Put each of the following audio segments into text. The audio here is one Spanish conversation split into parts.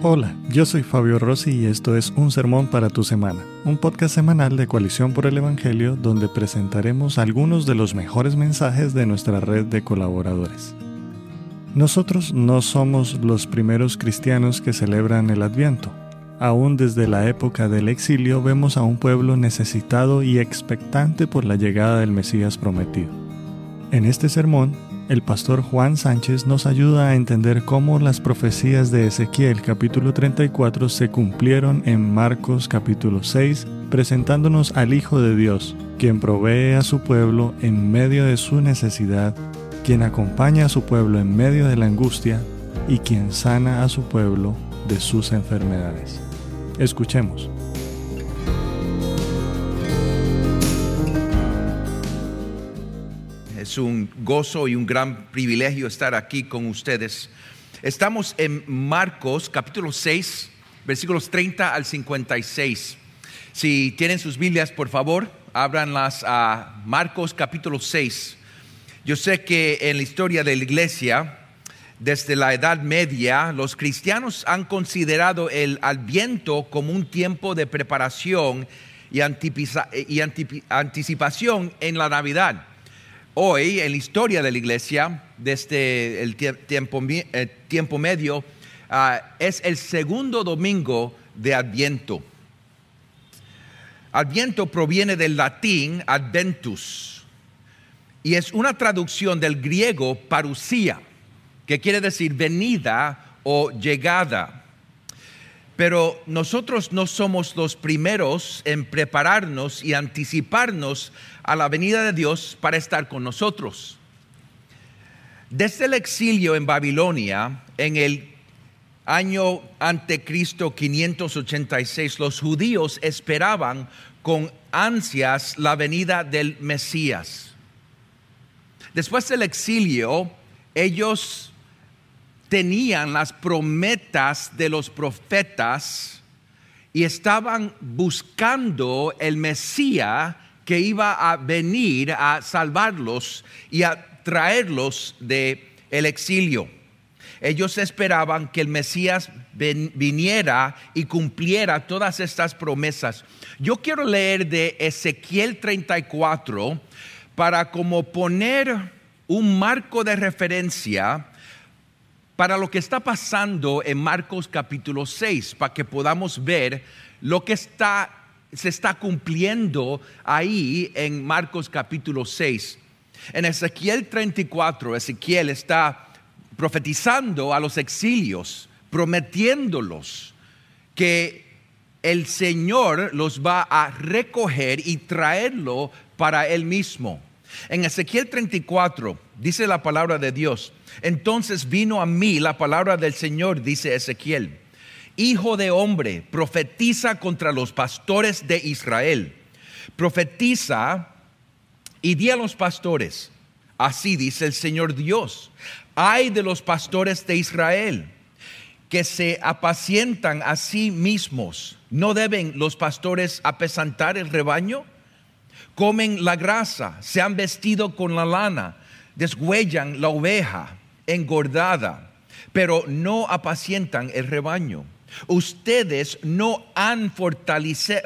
Hola, yo soy Fabio Rossi y esto es Un Sermón para tu Semana, un podcast semanal de Coalición por el Evangelio donde presentaremos algunos de los mejores mensajes de nuestra red de colaboradores. Nosotros no somos los primeros cristianos que celebran el Adviento. Aún desde la época del exilio vemos a un pueblo necesitado y expectante por la llegada del Mesías prometido. En este sermón el pastor Juan Sánchez nos ayuda a entender cómo las profecías de Ezequiel capítulo 34 se cumplieron en Marcos capítulo 6, presentándonos al Hijo de Dios, quien provee a su pueblo en medio de su necesidad, quien acompaña a su pueblo en medio de la angustia y quien sana a su pueblo de sus enfermedades. Escuchemos. Es un gozo y un gran privilegio estar aquí con ustedes. Estamos en Marcos capítulo 6, versículos 30 al 56. Si tienen sus Biblias, por favor, ábranlas a Marcos capítulo 6. Yo sé que en la historia de la iglesia, desde la Edad Media, los cristianos han considerado el Adviento como un tiempo de preparación y, anticipación en la Navidad hoy en la historia de la iglesia, desde el tiempo, eh, tiempo medio, ah, es el segundo domingo de Adviento. Adviento proviene del latín adventus y es una traducción del griego parusia, que quiere decir venida o llegada. Pero nosotros no somos los primeros en prepararnos y anticiparnos a la venida de Dios para estar con nosotros. Desde el exilio en Babilonia, en el año ante Cristo 586, los judíos esperaban con ansias la venida del Mesías. Después del exilio, ellos tenían las promesas de los profetas y estaban buscando el Mesías que iba a venir a salvarlos y a traerlos del el exilio. Ellos esperaban que el Mesías viniera y cumpliera todas estas promesas. Yo quiero leer de Ezequiel 34 para como poner un marco de referencia para lo que está pasando en Marcos capítulo 6, para que podamos ver lo que está, se está cumpliendo ahí en Marcos capítulo 6. En Ezequiel 34, Ezequiel está profetizando a los exilios, prometiéndolos que el Señor los va a recoger y traerlo para él mismo. En Ezequiel 34 dice la palabra de Dios, entonces vino a mí la palabra del Señor, dice Ezequiel, Hijo de hombre, profetiza contra los pastores de Israel. Profetiza y di a los pastores, así dice el Señor Dios, hay de los pastores de Israel que se apacientan a sí mismos. ¿No deben los pastores apesantar el rebaño? Comen la grasa, se han vestido con la lana, deshuellan la oveja engordada, pero no apacientan el rebaño. Ustedes no han fortalecido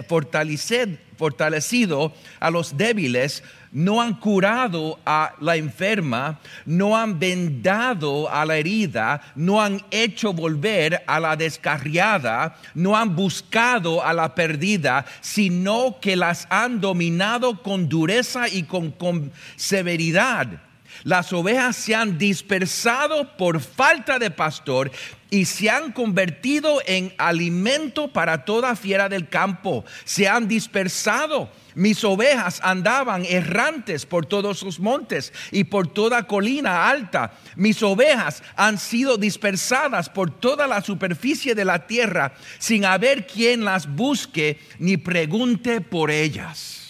a los débiles, no han curado a la enferma, no han vendado a la herida, no han hecho volver a la descarriada, no han buscado a la perdida, sino que las han dominado con dureza y con, con severidad las ovejas se han dispersado por falta de pastor y se han convertido en alimento para toda fiera del campo. Se han dispersado. Mis ovejas andaban errantes por todos los montes y por toda colina alta. Mis ovejas han sido dispersadas por toda la superficie de la tierra sin haber quien las busque ni pregunte por ellas.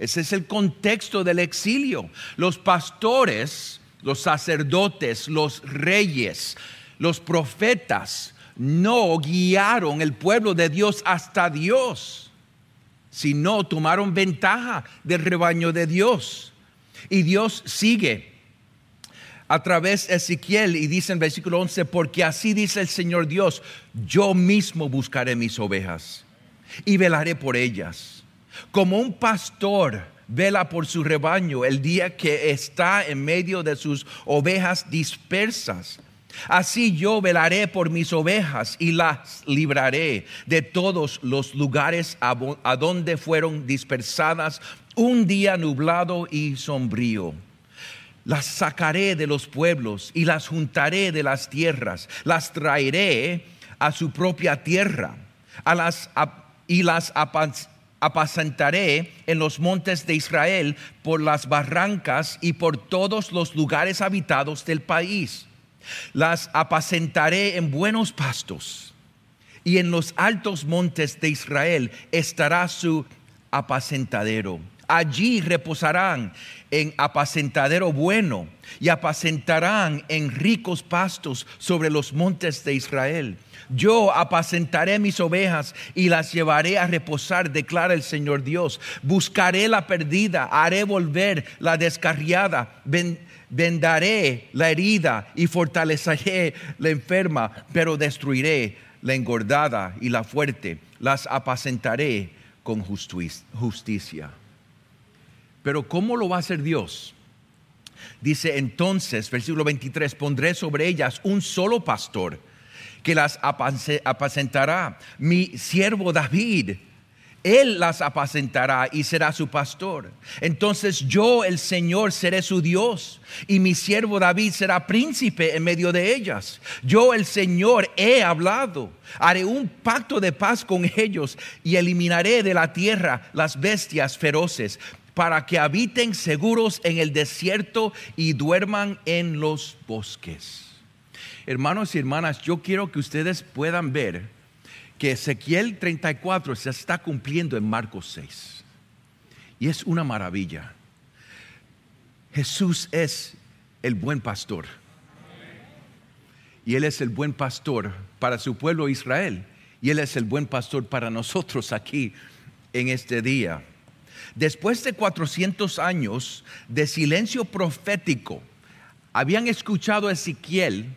Ese es el contexto del exilio. Los pastores, los sacerdotes, los reyes, los profetas no guiaron el pueblo de Dios hasta Dios, sino tomaron ventaja del rebaño de Dios. Y Dios sigue a través de Ezequiel y dice en versículo 11, porque así dice el Señor Dios, yo mismo buscaré mis ovejas y velaré por ellas. Como un pastor vela por su rebaño el día que está en medio de sus ovejas dispersas. Así yo velaré por mis ovejas y las libraré de todos los lugares a, donde fueron dispersadas un día nublado y sombrío. Las sacaré de los pueblos y las juntaré de las tierras, las traeré a su propia tierra a las, y las apacentaré en los montes de Israel por las barrancas y por todos los lugares habitados del país. Las apacentaré en buenos pastos y en los altos montes de Israel estará su apacentadero. Allí reposarán en apacentadero bueno y apacentarán en ricos pastos sobre los montes de Israel. Yo apacentaré mis ovejas y las llevaré a reposar, declara el Señor Dios. Buscaré la perdida, haré volver la descarriada, vendaré la herida y fortaleceré la enferma, pero destruiré la engordada y la fuerte. Las apacentaré con justicia. Pero ¿cómo lo va a hacer Dios? Dice entonces, versículo 23, pondré sobre ellas un solo pastor que las apacentará, mi siervo David. Él las apacentará y será su pastor. Entonces yo, el Señor, seré su Dios y mi siervo David será príncipe en medio de ellas. Yo, el Señor, he hablado. Haré un pacto de paz con ellos y eliminaré de la tierra las bestias feroces para que habiten seguros en el desierto y duerman en los bosques. Hermanos y hermanas, yo quiero que ustedes puedan ver que Ezequiel 34 se está cumpliendo en Marcos 6. Y es una maravilla. Jesús es el buen pastor. Y Él es el buen pastor para su pueblo Israel. Y Él es el buen pastor para nosotros aquí en este día. Después de 400 años de silencio profético, habían escuchado a Ezequiel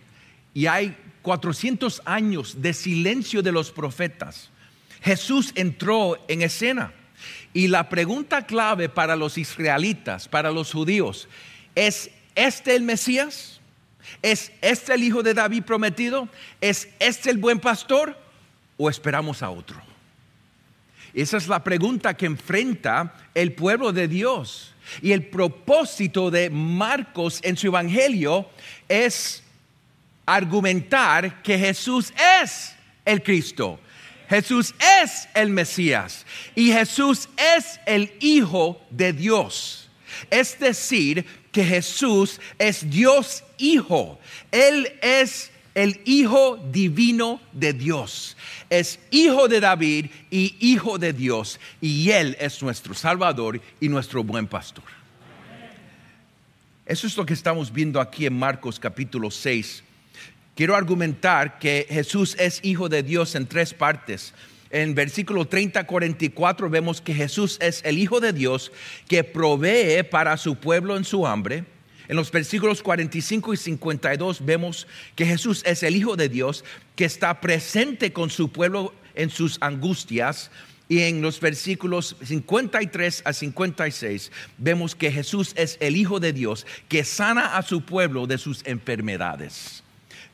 y hay 400 años de silencio de los profetas. Jesús entró en escena y la pregunta clave para los israelitas, para los judíos, ¿es este el Mesías? ¿Es este el hijo de David prometido? ¿Es este el buen pastor? ¿O esperamos a otro? Esa es la pregunta que enfrenta el pueblo de Dios. Y el propósito de Marcos en su evangelio es argumentar que Jesús es el Cristo. Jesús es el Mesías y Jesús es el Hijo de Dios. Es decir, que Jesús es Dios Hijo. Él es el Hijo divino de Dios. Es hijo de David y hijo de Dios. Y Él es nuestro Salvador y nuestro buen pastor. Eso es lo que estamos viendo aquí en Marcos capítulo 6. Quiero argumentar que Jesús es hijo de Dios en tres partes. En versículo 30 44 vemos que Jesús es el hijo de Dios que provee para su pueblo en su hambre. En los versículos 45 y 52 vemos que Jesús es el Hijo de Dios que está presente con su pueblo en sus angustias. Y en los versículos 53 a 56 vemos que Jesús es el Hijo de Dios que sana a su pueblo de sus enfermedades.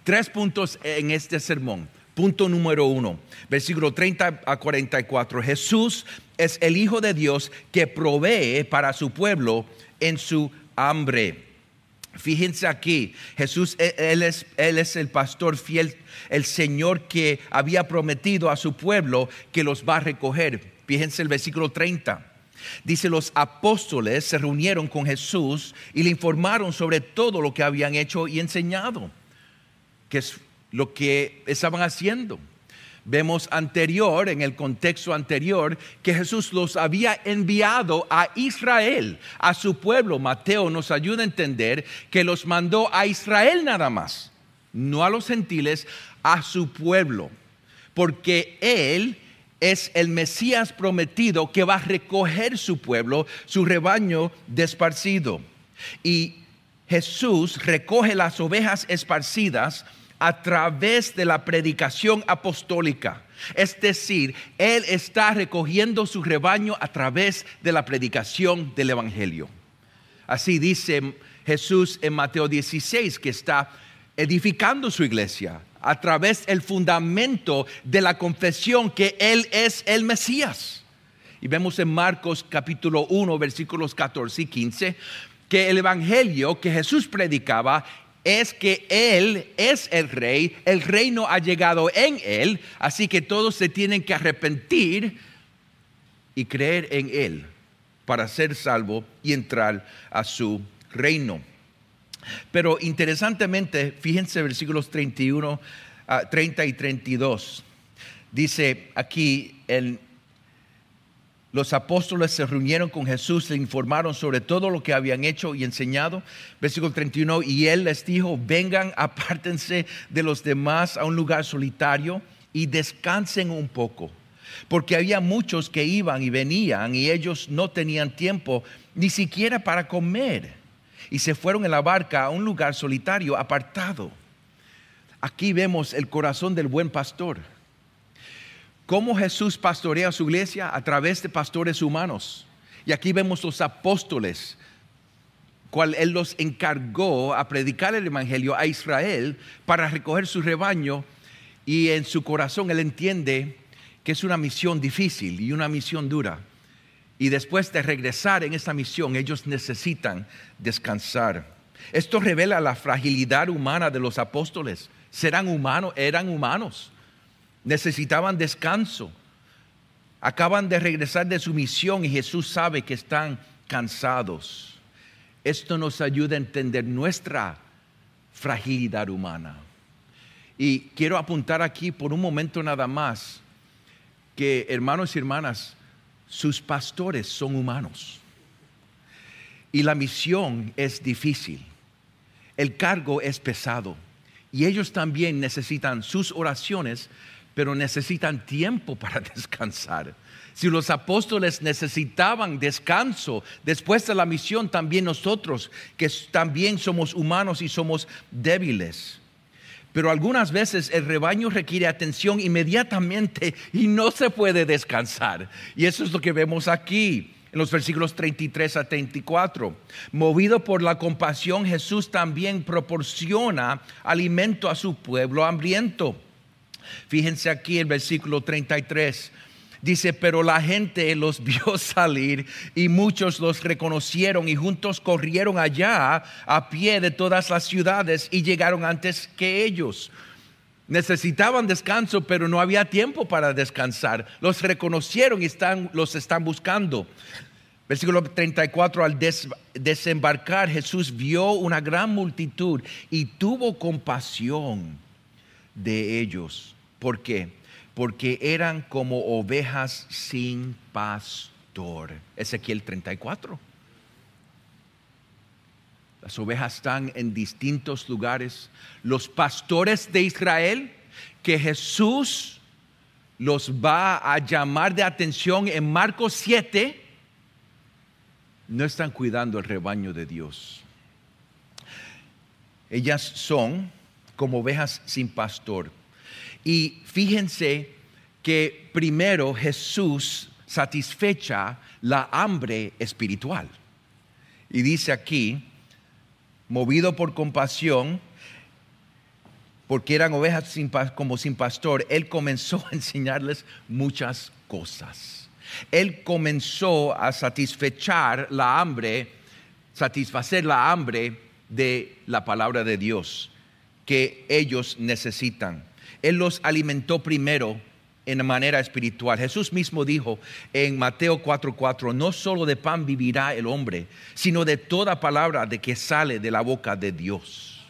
Tres puntos en este sermón. Punto número uno, versículo 30 a 44. Jesús es el Hijo de Dios que provee para su pueblo en su hambre. Fíjense aquí, Jesús, e, él es, es, el pastor fiel, el Señor que había prometido a su pueblo que los va a recoger. Fíjense el versículo 30. Dice, los apóstoles se reunieron con Jesús y le informaron sobre todo lo que habían hecho y enseñado, que es lo que estaban haciendo. Vemos anterior, en el contexto anterior, que Jesús los había enviado a Israel, a su pueblo. Mateo nos ayuda a entender que los mandó a Israel nada más, no a los gentiles, a su pueblo. Porque Él es el Mesías prometido que va a recoger su pueblo, su rebaño desparcido. Y Jesús recoge las ovejas esparcidas a través de la predicación apostólica. Es decir, Él está recogiendo su rebaño a través de la predicación del Evangelio. Así dice Jesús en Mateo 16, que está edificando su iglesia a través del fundamento de la confesión que Él es el Mesías. Y vemos en Marcos capítulo 1, versículos 14 y 15, que el Evangelio que Jesús predicaba es que Él es el rey, el reino ha llegado en Él, así que todos se tienen que arrepentir y creer en Él para ser salvo y entrar a su reino. Pero interesantemente, fíjense versículos 31, 30 y 32. Dice aquí en los apóstoles se reunieron con Jesús, le informaron sobre todo lo que habían hecho y enseñado. Versículo 31, y él les dijo, vengan, apártense de los demás a un lugar solitario y descansen un poco. Porque había muchos que iban y venían y ellos no tenían tiempo ni siquiera para comer. Y se fueron en la barca a un lugar solitario, apartado. Aquí vemos el corazón del buen pastor cómo Jesús pastorea su iglesia a través de pastores humanos. Y aquí vemos los apóstoles, cual Él los encargó a predicar el Evangelio a Israel para recoger su rebaño y en su corazón Él entiende que es una misión difícil y una misión dura. Y después de regresar en esta misión, ellos necesitan descansar. Esto revela la fragilidad humana de los apóstoles. Serán humanos, eran humanos necesitaban descanso. Acaban de regresar de su misión y Jesús sabe que están cansados. Esto nos ayuda a entender nuestra fragilidad humana. Y quiero apuntar aquí por un momento nada más que hermanos y hermanas, sus pastores son humanos. Y la misión es difícil. El cargo es pesado. Y ellos también necesitan sus oraciones pero necesitan tiempo para descansar. Si los apóstoles necesitaban descanso después de la misión, también nosotros, que también somos humanos y somos débiles. Pero algunas veces el rebaño requiere atención inmediatamente y no se puede descansar. Y eso es lo que vemos aquí en los versículos 33 a 34. Movido por la compasión, Jesús también proporciona alimento a su pueblo hambriento. Fíjense aquí el versículo 33. Dice, pero la gente los vio salir y muchos los reconocieron y juntos corrieron allá a pie de todas las ciudades y llegaron antes que ellos. Necesitaban descanso, pero no había tiempo para descansar. Los reconocieron y están, los están buscando. Versículo 34, al desembarcar Jesús vio una gran multitud y tuvo compasión de ellos ¿Por qué? Porque eran como ovejas sin pastor. Ezequiel 34. Las ovejas están en distintos lugares. Los pastores de Israel, que Jesús los va a llamar de atención en Marcos 7, no están cuidando el rebaño de Dios. Ellas son como ovejas sin pastor. Y fíjense que primero Jesús satisfecha la hambre espiritual. Y dice aquí, movido por compasión, porque eran ovejas como sin pastor, Él comenzó a enseñarles muchas cosas. Él comenzó a satisfechar la hambre, satisfacer la hambre de la palabra de Dios que ellos necesitan. Él los alimentó primero en manera espiritual. Jesús mismo dijo en Mateo 4:4, no solo de pan vivirá el hombre, sino de toda palabra de que sale de la boca de Dios.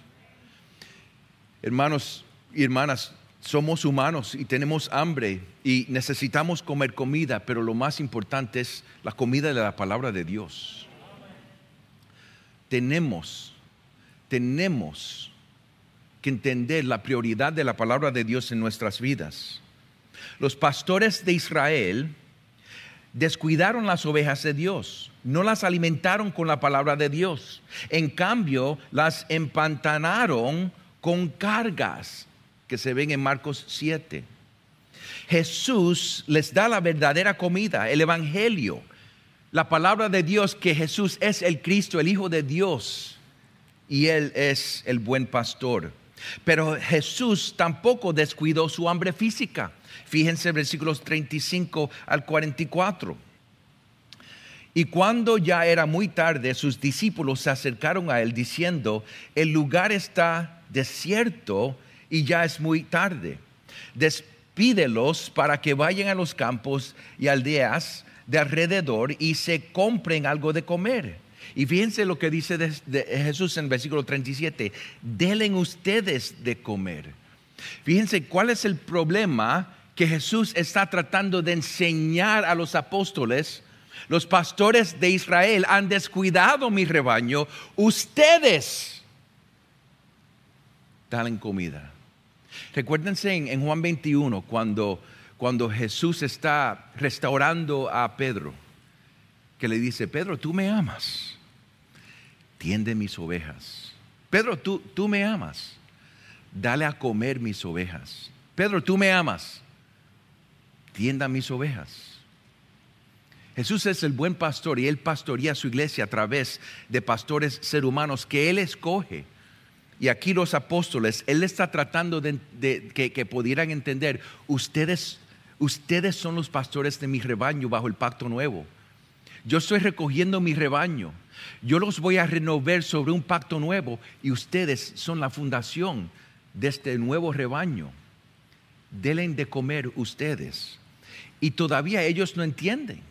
Hermanos y hermanas, somos humanos y tenemos hambre y necesitamos comer comida, pero lo más importante es la comida de la palabra de Dios. Tenemos, tenemos que entender la prioridad de la palabra de Dios en nuestras vidas. Los pastores de Israel descuidaron las ovejas de Dios, no las alimentaron con la palabra de Dios. En cambio, las empantanaron con cargas que se ven en Marcos 7. Jesús les da la verdadera comida, el Evangelio, la palabra de Dios que Jesús es el Cristo, el Hijo de Dios, y Él es el buen pastor. Pero Jesús tampoco descuidó su hambre física. Fíjense versículos 35 al 44. Y cuando ya era muy tarde, sus discípulos se acercaron a él diciendo, el lugar está desierto y ya es muy tarde. Despídelos para que vayan a los campos y aldeas de alrededor y se compren algo de comer. Y fíjense lo que dice Jesús en el versículo 37, delen ustedes de comer. Fíjense cuál es el problema que Jesús está tratando de enseñar a los apóstoles. Los pastores de Israel han descuidado mi rebaño. Ustedes dalen comida. Recuérdense en, Juan 21 cuando, cuando Jesús está restaurando a Pedro, que le dice, Pedro, tú me amas tiende mis ovejas. Pedro, tú, tú me amas. Dale a comer mis ovejas. Pedro, tú me amas. Tienda mis ovejas. Jesús es el buen pastor y él pastorea su iglesia a través de pastores ser humanos que él escoge. Y aquí los apóstoles, él está tratando de, que, que, pudieran entender, ustedes, ustedes son los pastores de mi rebaño bajo el pacto nuevo. Yo estoy recogiendo mi rebaño. Yo los voy a renovar sobre un pacto nuevo y ustedes son la fundación de este nuevo rebaño. Delen de comer ustedes. Y todavía ellos no entienden.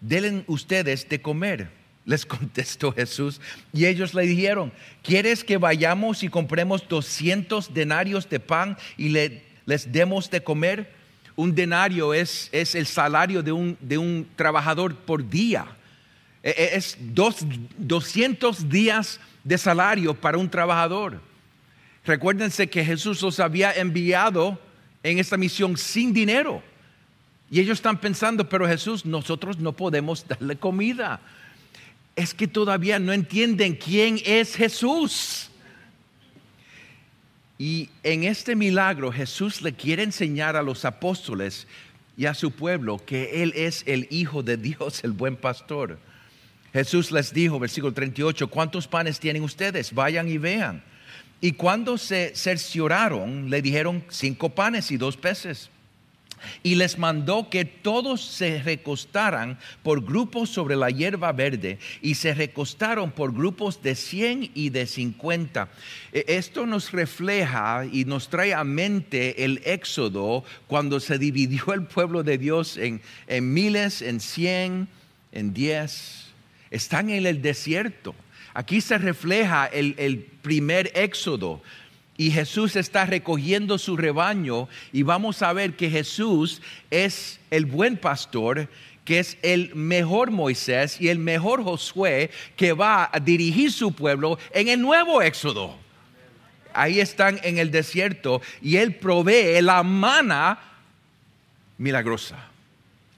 Delen ustedes de comer. Les contestó Jesús. Y ellos le dijeron, ¿quieres que vayamos y compremos 200 denarios de pan y les demos de comer? Un denario es, es el salario de un, de un trabajador por día. E, e, es dos, 200 días de salario para un trabajador. Recuérdense que Jesús los había enviado en esta misión sin dinero. Y ellos están pensando, pero Jesús, nosotros no podemos darle comida. Es que todavía no entienden quién es Jesús. Y en este milagro Jesús le quiere enseñar a los apóstoles y a su pueblo que Él es el Hijo de Dios, el buen pastor. Jesús les dijo, versículo 38, ¿cuántos panes tienen ustedes? Vayan y vean. Y cuando se cercioraron, le dijeron cinco panes y dos peces. Y les mandó que todos se recostaran por grupos sobre la hierba verde y se recostaron por grupos de cien y de cincuenta. E, esto nos refleja y nos trae a mente el éxodo cuando se dividió el pueblo de Dios en, en miles, en cien, en diez están en el desierto. Aquí se refleja el, primer éxodo. Y Jesús está recogiendo su rebaño y vamos a ver que Jesús es el buen pastor, que es el mejor Moisés y el mejor Josué que va a dirigir su pueblo en el nuevo éxodo. Ahí están en el desierto y él provee la mana milagrosa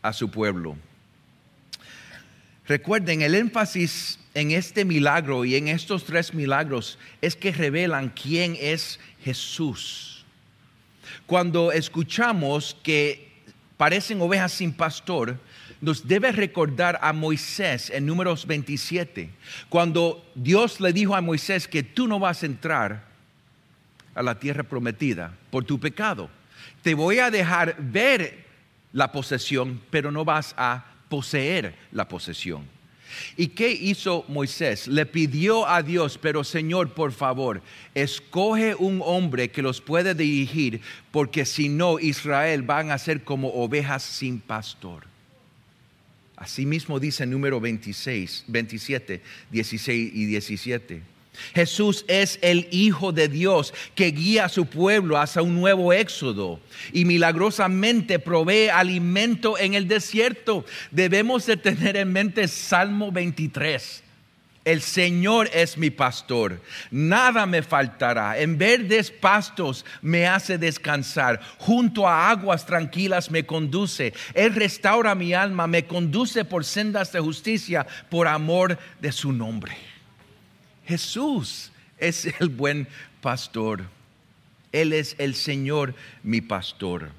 a su pueblo. Recuerden, el énfasis en este milagro y en estos tres milagros es que revelan quién es Jesús. Cuando escuchamos que parecen ovejas sin pastor, nos debe recordar a Moisés en números 27, cuando Dios le dijo a Moisés que tú no vas a entrar a la tierra prometida por tu pecado. Te voy a dejar ver la posesión, pero no vas a poseer la posesión. ¿Y qué hizo Moisés? Le pidió a Dios, pero Señor, por favor, escoge un hombre que los puede dirigir, porque si no, Israel van a ser como ovejas sin pastor. Asimismo dice número 26, 27, 16 y 17. Jesús es el Hijo de Dios que guía a su pueblo hacia un nuevo éxodo y milagrosamente provee alimento en el desierto. Debemos de tener en mente Salmo 23. El Señor es mi pastor, nada me faltará. En verdes pastos me hace descansar, junto a aguas tranquilas me conduce. Él restaura mi alma, me conduce por sendas de justicia por amor de su nombre. Jesús es el buen pastor. Él es el Señor mi pastor.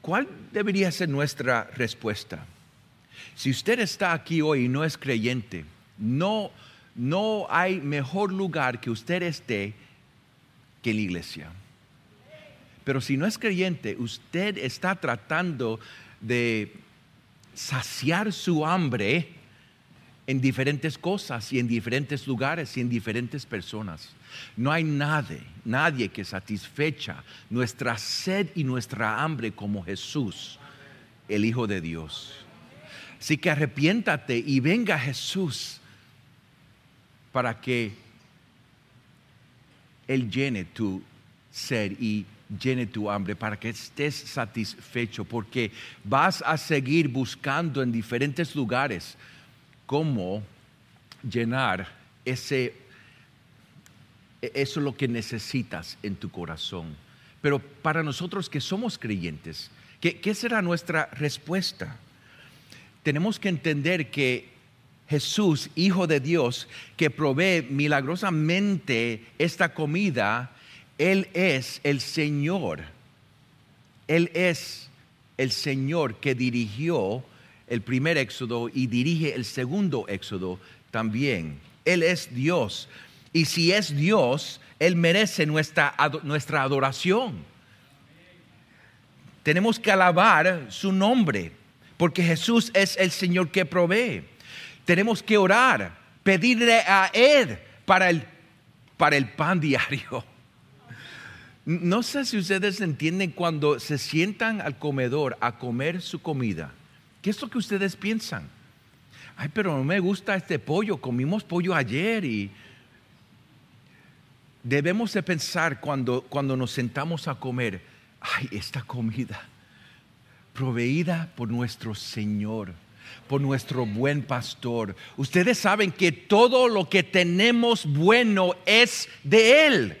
¿Cuál debería ser nuestra respuesta? Si usted está aquí hoy y no es creyente, no, no hay mejor lugar que usted esté que la iglesia. Pero si no es creyente, usted está tratando de saciar su hambre en diferentes cosas y en diferentes lugares y en diferentes personas. No hay nadie, nadie que satisfecha nuestra sed y nuestra hambre como Jesús, el Hijo de Dios. Así que arrepiéntate y venga Jesús para que Él llene tu ser y llene tu hambre, para que estés satisfecho, porque vas a seguir buscando en diferentes lugares cómo llenar ese, eso es lo que necesitas en tu corazón. Pero para nosotros que somos creyentes, qué será nuestra respuesta? Tenemos que entender que Jesús, Hijo de Dios, que provee milagrosamente esta comida, Él es el Señor. Él es el Señor que dirigió el primer éxodo y dirige el segundo éxodo también. Él es Dios. Y si es Dios, Él merece nuestra, nuestra adoración. Tenemos que alabar su nombre, porque Jesús es el Señor que provee tenemos que orar, pedirle a Él para el, para el pan diario. No sé si ustedes entienden cuando se sientan al comedor a comer su comida. ¿Qué es lo que ustedes piensan? Ay, pero no me gusta este pollo, comimos pollo ayer y debemos de pensar cuando, cuando nos sentamos a comer, ay, esta comida proveída por nuestro Señor por nuestro buen pastor. Ustedes saben que todo lo que tenemos bueno es de Él.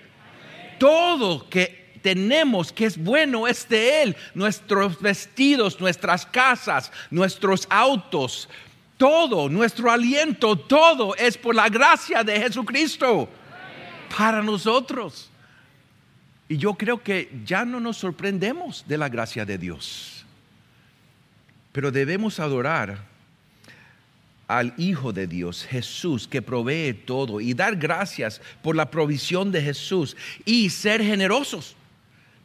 Todo que tenemos que es bueno es de Él. Nuestros vestidos, nuestras casas, nuestros autos, todo, nuestro aliento, todo es por la gracia de Jesucristo para nosotros. Y yo creo que ya no nos sorprendemos de la gracia de Dios. Pero debemos adorar al Hijo de Dios, Jesús, que provee todo, y dar gracias por la provisión de Jesús y ser generosos,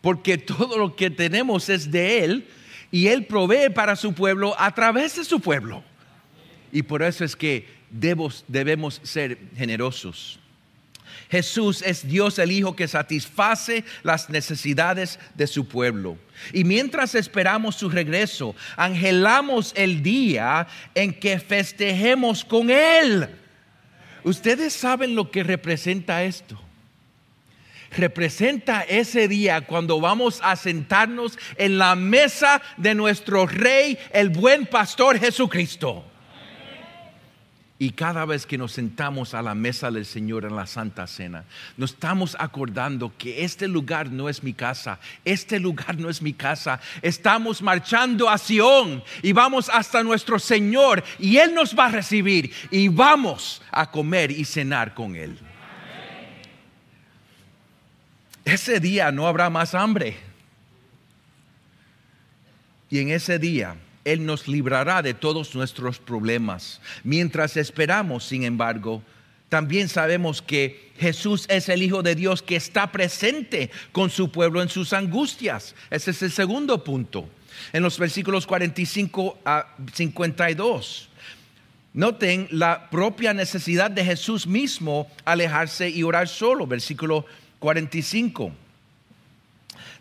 porque todo lo que tenemos es de Él y Él provee para su pueblo a través de su pueblo. Y por eso es que debemos, ser generosos. Jesús es Dios el Hijo que satisface las necesidades de su pueblo. Y mientras esperamos su regreso, angelamos el día en que festejemos con Él. Ustedes saben lo que representa esto. Representa ese día cuando vamos a sentarnos en la mesa de nuestro Rey, el buen pastor Jesucristo. Y cada vez que nos sentamos a la mesa del Señor en la Santa Cena, nos estamos acordando que este lugar no es mi casa, este lugar no es mi casa. Estamos marchando a Sion y vamos hasta nuestro Señor y Él nos va a recibir y vamos a comer y cenar con Él. Ese día no habrá más hambre. Y en ese día él nos librará de todos nuestros problemas. Mientras esperamos, sin embargo, también sabemos que Jesús es el Hijo de Dios que está presente con su pueblo en sus angustias. Ese es el segundo punto. En los versículos 45 a 52. Noten la propia necesidad de Jesús mismo alejarse y orar solo. Versículo 45.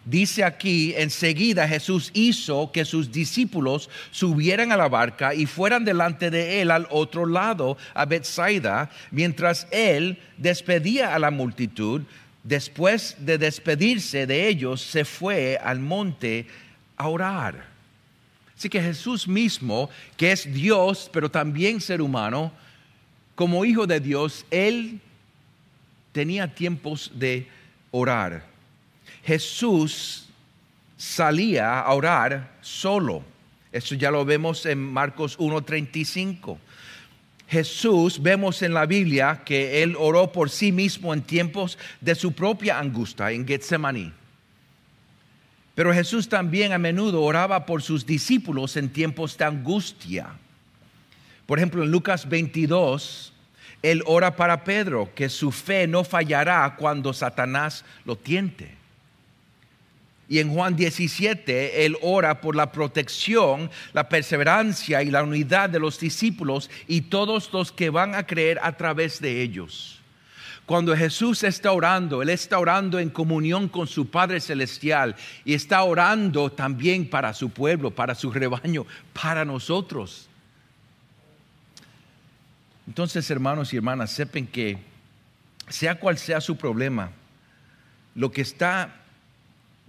Dice aquí, enseguida Jesús hizo que sus discípulos subieran a la barca y fueran delante de él al otro lado, a Bethsaida, mientras él despedía a la multitud. Después de despedirse de ellos, se fue al monte a orar. Así que Jesús mismo, que es Dios, pero también ser humano, como hijo de Dios, él tenía tiempos de orar. Jesús salía a orar solo. Eso ya lo vemos en Marcos 1.35. Jesús vemos en la Biblia que él oró por sí mismo en tiempos de su propia angustia en Getsemaní. Pero Jesús también a menudo oraba por sus discípulos en tiempos de angustia. Por ejemplo, en Lucas 22, él ora para Pedro que su fe no fallará cuando Satanás lo tiente. Y en Juan 17, Él ora por la protección, la perseverancia y la unidad de los discípulos y todos los que van a creer a través de ellos. Cuando Jesús está orando, Él está orando en comunión con su Padre Celestial y está orando también para su pueblo, para su rebaño, para nosotros. Entonces, hermanos y hermanas, sepan que sea cual sea su problema, lo que está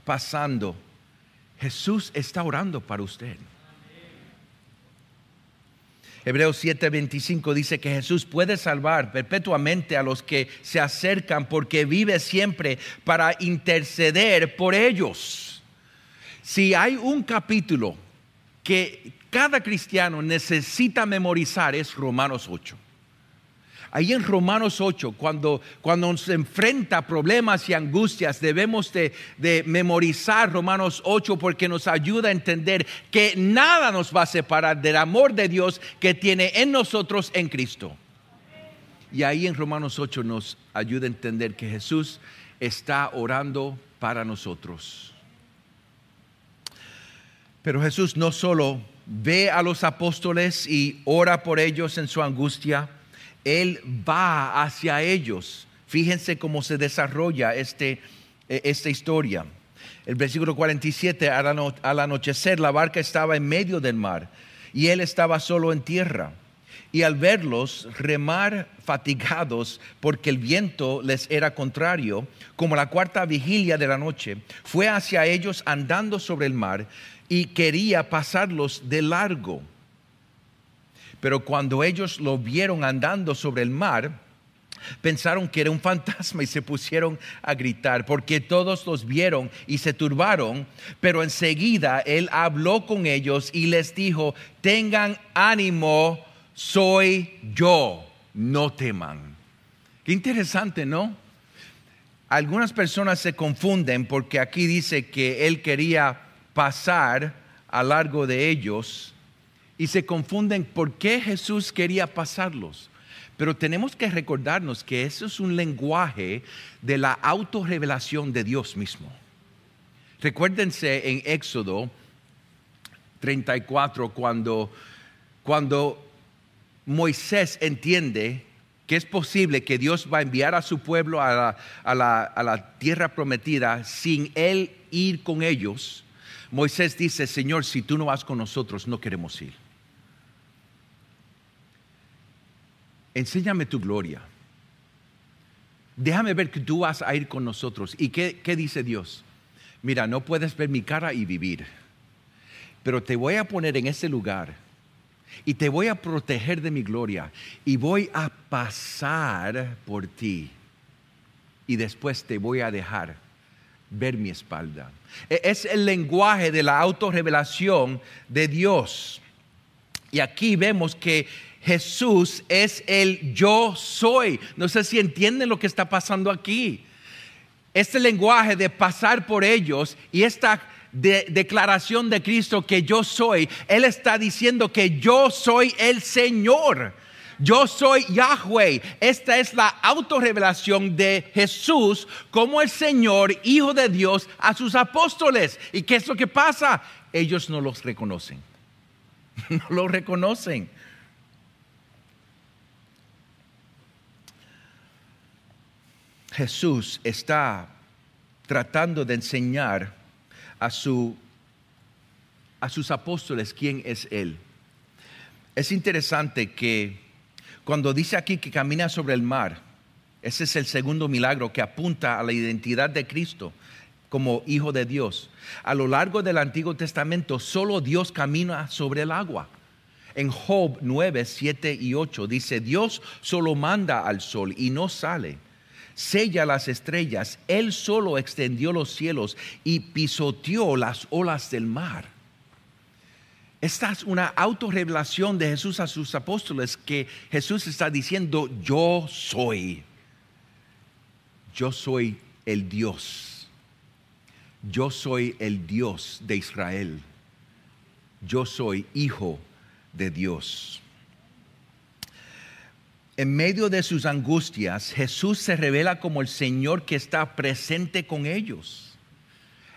pasando, Jesús está orando para usted. Hebreos 7:25 dice que Jesús puede salvar perpetuamente a los que se acercan porque vive siempre para interceder por ellos. Si hay un capítulo que cada cristiano necesita memorizar es Romanos 8. Ahí en Romanos 8, cuando, cuando nos enfrenta problemas y angustias, debemos de, de memorizar Romanos 8 porque nos ayuda a entender que nada nos va a separar del amor de Dios que tiene en nosotros en Cristo. Y ahí en Romanos 8 nos ayuda a entender que Jesús está orando para nosotros. Pero Jesús no solo ve a los apóstoles y ora por ellos en su angustia, él va hacia ellos. Fíjense cómo se desarrolla este, e, esta historia. El versículo 47, al anochecer la barca estaba en medio del mar y él estaba solo en tierra. Y al verlos remar fatigados porque el viento les era contrario, como la cuarta vigilia de la noche, fue hacia ellos andando sobre el mar y quería pasarlos de largo. Pero cuando ellos lo vieron andando sobre el mar, pensaron que era un fantasma y se pusieron a gritar, porque todos los vieron y se turbaron, pero enseguida él habló con ellos y les dijo, tengan ánimo, soy yo, no teman. Qué interesante, ¿no? Algunas personas se confunden porque aquí dice que él quería pasar a largo de ellos y se confunden por qué Jesús quería pasarlos. Pero tenemos que recordarnos que eso es un lenguaje de la autorrevelación de Dios mismo. Recuérdense en Éxodo 34 cuando, cuando Moisés entiende que es posible que Dios va a enviar a su pueblo a la, a la, a la tierra prometida sin él ir con ellos. Moisés dice, Señor, si tú no vas con nosotros, no queremos ir. enséñame tu gloria. Déjame ver que tú vas a ir con nosotros. ¿Y qué, dice Dios? Mira, no puedes ver mi cara y vivir, pero te voy a poner en ese lugar y te voy a proteger de mi gloria y voy a pasar por ti y después te voy a dejar ver mi espalda. E, es el lenguaje de la autorrevelación de Dios. Y aquí vemos que Jesús es el yo soy. No sé si entienden lo que está pasando aquí. Este lenguaje de pasar por ellos y esta declaración de Cristo que yo soy, Él está diciendo que yo soy el Señor. Yo soy Yahweh. Esta es la autorrevelación de Jesús como el Señor, Hijo de Dios, a sus apóstoles. ¿Y qué es lo que pasa? Ellos no los reconocen. No lo reconocen. Jesús está tratando de enseñar a, su, a sus apóstoles quién es Él. Es interesante que cuando dice aquí que camina sobre el mar, ese es el segundo milagro que apunta a la identidad de Cristo como Hijo de Dios. A lo largo del Antiguo Testamento, solo Dios camina sobre el agua. En Job 9, 7 y 8 dice, Dios solo manda al sol y no sale. Sella las estrellas, Él solo extendió los cielos y pisoteó las olas del mar. Esta es una autorrevelación de Jesús a sus apóstoles que Jesús está diciendo, yo soy. Yo soy el Dios. Yo soy el Dios de Israel. Yo soy hijo de Dios. En medio de sus angustias, Jesús se revela como el Señor que está presente con ellos.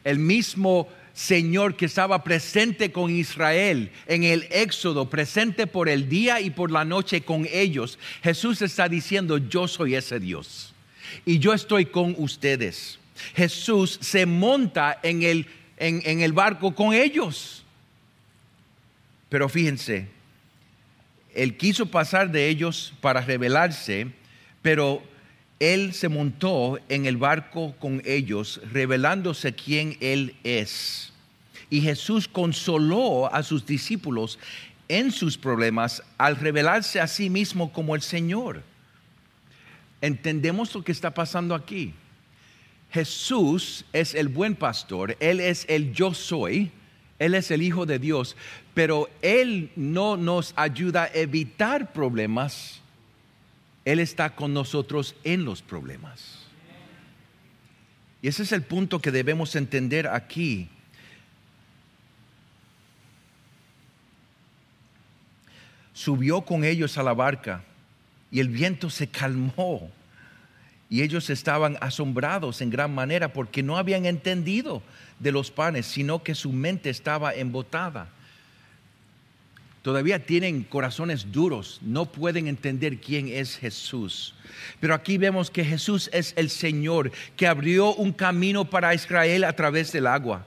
El mismo Señor que estaba presente con Israel en el Éxodo, presente por el día y por la noche con ellos. Jesús está diciendo, yo soy ese Dios y yo estoy con ustedes. Jesús se monta en el, en, el barco con ellos. Pero fíjense, él quiso pasar de ellos para revelarse, pero él se montó en el barco con ellos, revelándose quién él es. Y Jesús consoló a sus discípulos en sus problemas al revelarse a sí mismo como el Señor. ¿Entendemos lo que está pasando aquí? Jesús es el buen pastor, Él es el yo soy, Él es el Hijo de Dios, pero Él no nos ayuda a evitar problemas, Él está con nosotros en los problemas. Y ese es el punto que debemos entender aquí. Subió con ellos a la barca y el viento se calmó. Y ellos estaban asombrados en gran manera porque no habían entendido de los panes, sino que su mente estaba embotada. Todavía tienen corazones duros, no pueden entender quién es Jesús. Pero aquí vemos que Jesús es el Señor que abrió un camino para Israel a través del agua.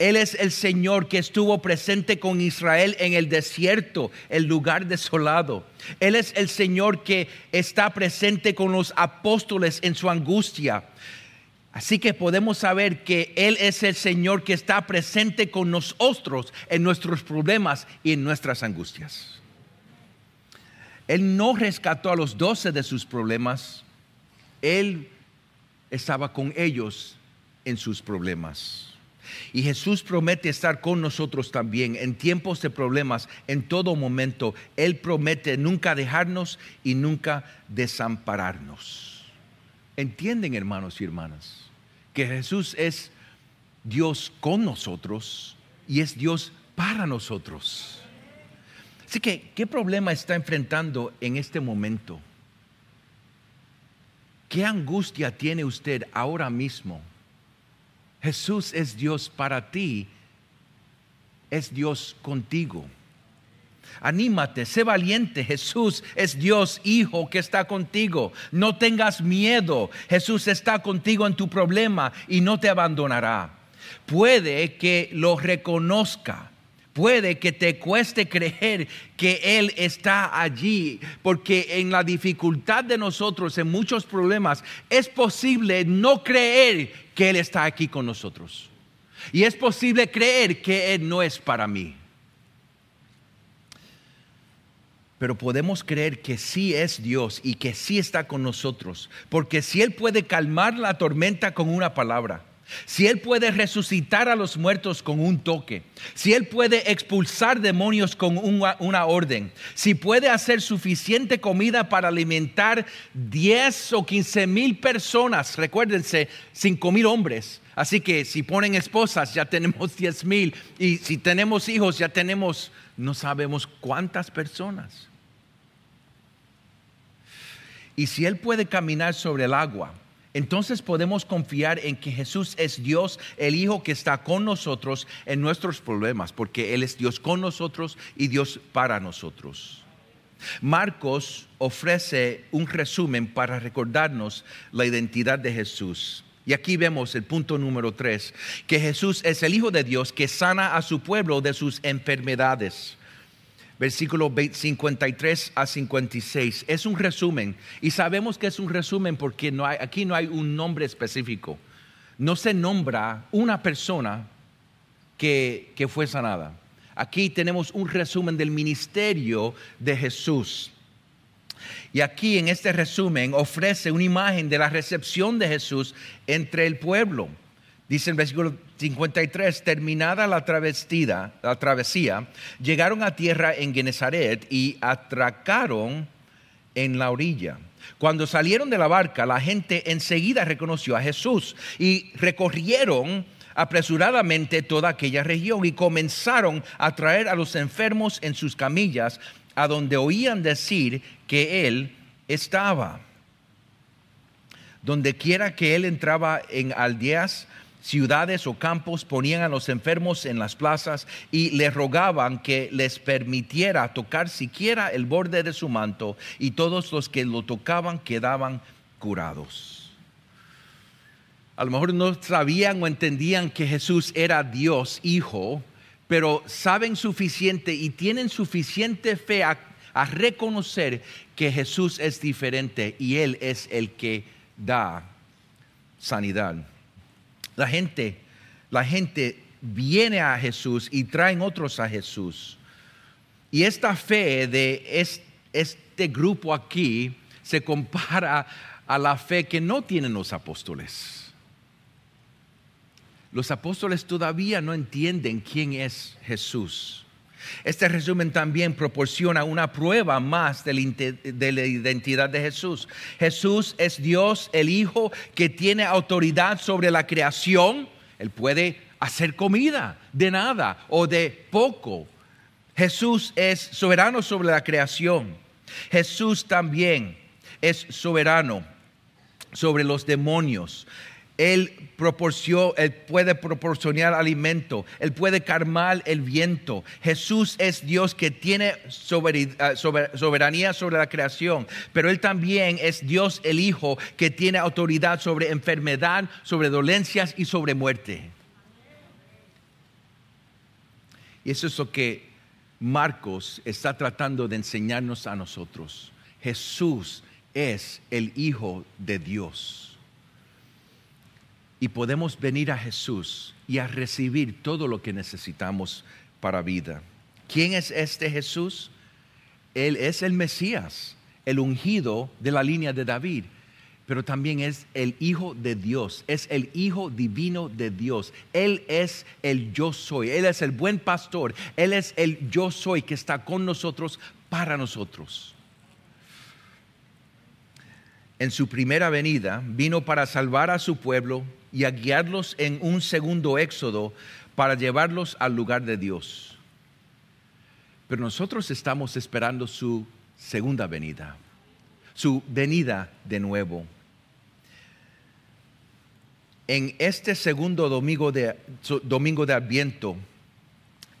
Él es el Señor que estuvo presente con Israel en el desierto, el lugar desolado. Él es el Señor que está presente con los apóstoles en su angustia. Así que podemos saber que Él es el Señor que está presente con nosotros en nuestros problemas y en nuestras angustias. Él no rescató a los doce de sus problemas, Él estaba con ellos en sus problemas. Y Jesús promete estar con nosotros también en tiempos de problemas, en todo momento. Él promete nunca dejarnos y nunca desampararnos. ¿Entienden, hermanos y hermanas? Que Jesús es Dios con nosotros y es Dios para nosotros. Así que, ¿qué problema está enfrentando en este momento? ¿Qué angustia tiene usted ahora mismo? Jesús es Dios para ti, es Dios contigo. Anímate, sé valiente. Jesús es Dios Hijo que está contigo. No tengas miedo. Jesús está contigo en tu problema y no te abandonará. Puede que lo reconozca. Puede que te cueste creer que Él está allí, porque en la dificultad de nosotros, en muchos problemas, es posible no creer que Él está aquí con nosotros. Y es posible creer que Él no es para mí. Pero podemos creer que sí es Dios y que sí está con nosotros, porque si Él puede calmar la tormenta con una palabra, si Él puede resucitar a los muertos con un toque, si Él puede expulsar demonios con una, orden, si puede hacer suficiente comida para alimentar 10 o 15 mil personas, recuérdense, 5 mil hombres, así que si ponen esposas ya tenemos 10 mil. Y si tenemos hijos ya tenemos no sabemos cuántas personas. Y si Él puede caminar sobre el agua, entonces podemos confiar en que Jesús es Dios, el Hijo que está con nosotros en nuestros problemas, porque Él es Dios con nosotros y Dios para nosotros. Marcos ofrece un resumen para recordarnos la identidad de Jesús. Y aquí vemos el punto número tres, que Jesús es el Hijo de Dios que sana a su pueblo de sus enfermedades versículo 53 a 56. Es un resumen y sabemos que es un resumen porque no hay, aquí no hay un nombre específico. No se nombra una persona que, que fue sanada. Aquí tenemos un resumen del ministerio de Jesús. Y aquí en este resumen ofrece una imagen de la recepción de Jesús entre el pueblo. Dice en versículo 53, terminada la, travestida, la travesía, llegaron a tierra en Genezaret y atracaron en la orilla. Cuando salieron de la barca, la gente enseguida reconoció a Jesús y recorrieron apresuradamente toda aquella región y comenzaron a traer a los enfermos en sus camillas a donde oían decir que él estaba. Donde quiera que él entraba en aldeas, ciudades o campos, ponían a los enfermos en las plazas y le rogaban que les permitiera tocar siquiera el borde de su manto y todos los que lo tocaban quedaban curados. A lo mejor no sabían o entendían que Jesús era Dios, Hijo, pero saben suficiente y tienen suficiente fe a, reconocer que Jesús es diferente y Él es el que da sanidad. La gente, la gente viene a Jesús y traen otros a Jesús. Y esta fe de este grupo aquí se compara a la fe que no tienen los apóstoles los apóstoles todavía no entienden quién es Jesús. Este resumen también proporciona una prueba más de la, identidad de Jesús. Jesús es Dios, el Hijo, que tiene autoridad sobre la creación. Él puede hacer comida de nada o de poco. Jesús es soberano sobre la creación. Jesús también es soberano sobre los demonios. Él, él puede proporcionar alimento, Él puede calmar el viento. Jesús es Dios que tiene ah, soberanía sobre la creación, pero Él también es Dios el Hijo que tiene autoridad sobre enfermedad, sobre dolencias y sobre muerte. Y eso es lo que Marcos está tratando de enseñarnos a nosotros. Jesús es el Hijo de Dios y podemos venir a Jesús y a recibir todo lo que necesitamos para vida. ¿Quién es este Jesús? Él es el Mesías, el ungido de la línea de David, pero también es el Hijo de Dios, es el Hijo divino de Dios. Él es el yo soy, Él es el buen pastor, Él es el yo soy que está con nosotros para nosotros en su primera venida vino para salvar a su pueblo y a guiarlos en un segundo éxodo para llevarlos al lugar de Dios. Pero nosotros estamos esperando su segunda venida, su venida de nuevo. En este segundo domingo de, domingo de Adviento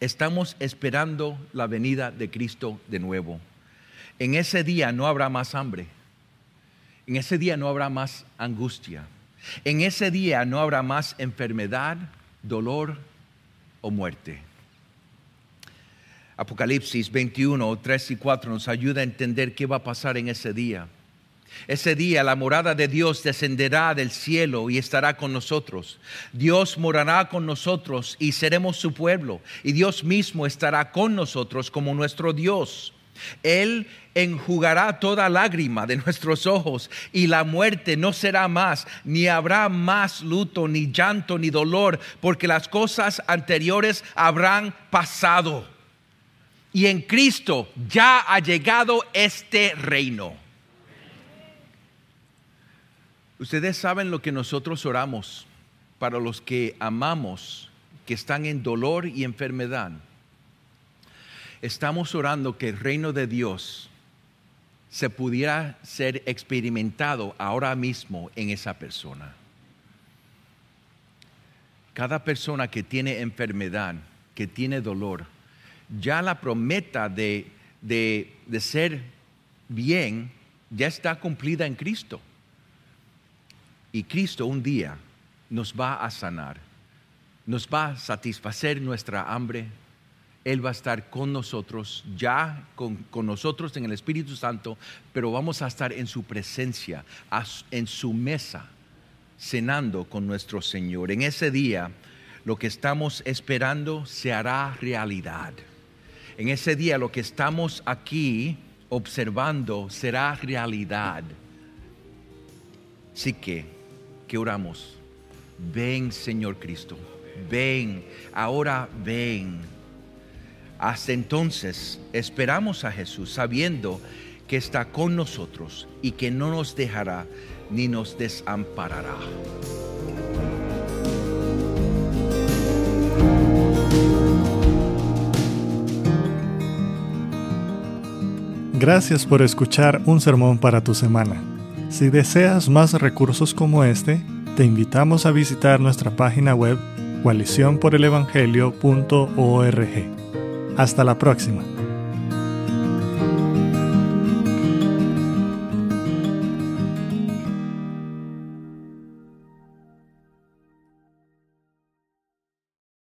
estamos esperando la venida de Cristo de nuevo. En ese día no habrá más hambre en ese día no habrá más angustia. En ese día no habrá más enfermedad, dolor o muerte. Apocalipsis 21, 3 y 4 nos ayuda a entender qué va a pasar en ese día. Ese día la morada de Dios descenderá del cielo y estará con nosotros. Dios morará con nosotros y seremos su pueblo. Y Dios mismo estará con nosotros como nuestro Dios. Él enjugará toda lágrima de nuestros ojos y la muerte no será más, ni habrá más luto, ni llanto, ni dolor, porque las cosas anteriores habrán pasado. Y en Cristo ya ha llegado este reino. Ustedes saben lo que nosotros oramos para los que amamos, que están en dolor y enfermedad estamos orando que el reino de Dios se pudiera ser experimentado ahora mismo en esa persona. Cada persona que tiene enfermedad, que tiene dolor, ya la prometa de, de, de ser bien ya está cumplida en Cristo. Y Cristo un día nos va a sanar, nos va a satisfacer nuestra hambre, él va a estar con nosotros, ya con, nosotros en el Espíritu Santo, pero vamos a estar en su presencia, en su mesa, cenando con nuestro Señor. En ese día lo que estamos esperando se hará realidad. En ese día lo que estamos aquí observando será realidad. Así que, que oramos. Ven, Señor Cristo. Ven, ahora ven. Hasta entonces esperamos a Jesús sabiendo que está con nosotros y que no nos dejará ni nos desamparará. Gracias por escuchar un sermón para tu semana. Si deseas más recursos como este, te invitamos a visitar nuestra página web coaliciónporelevangelio.org. Hasta la próxima.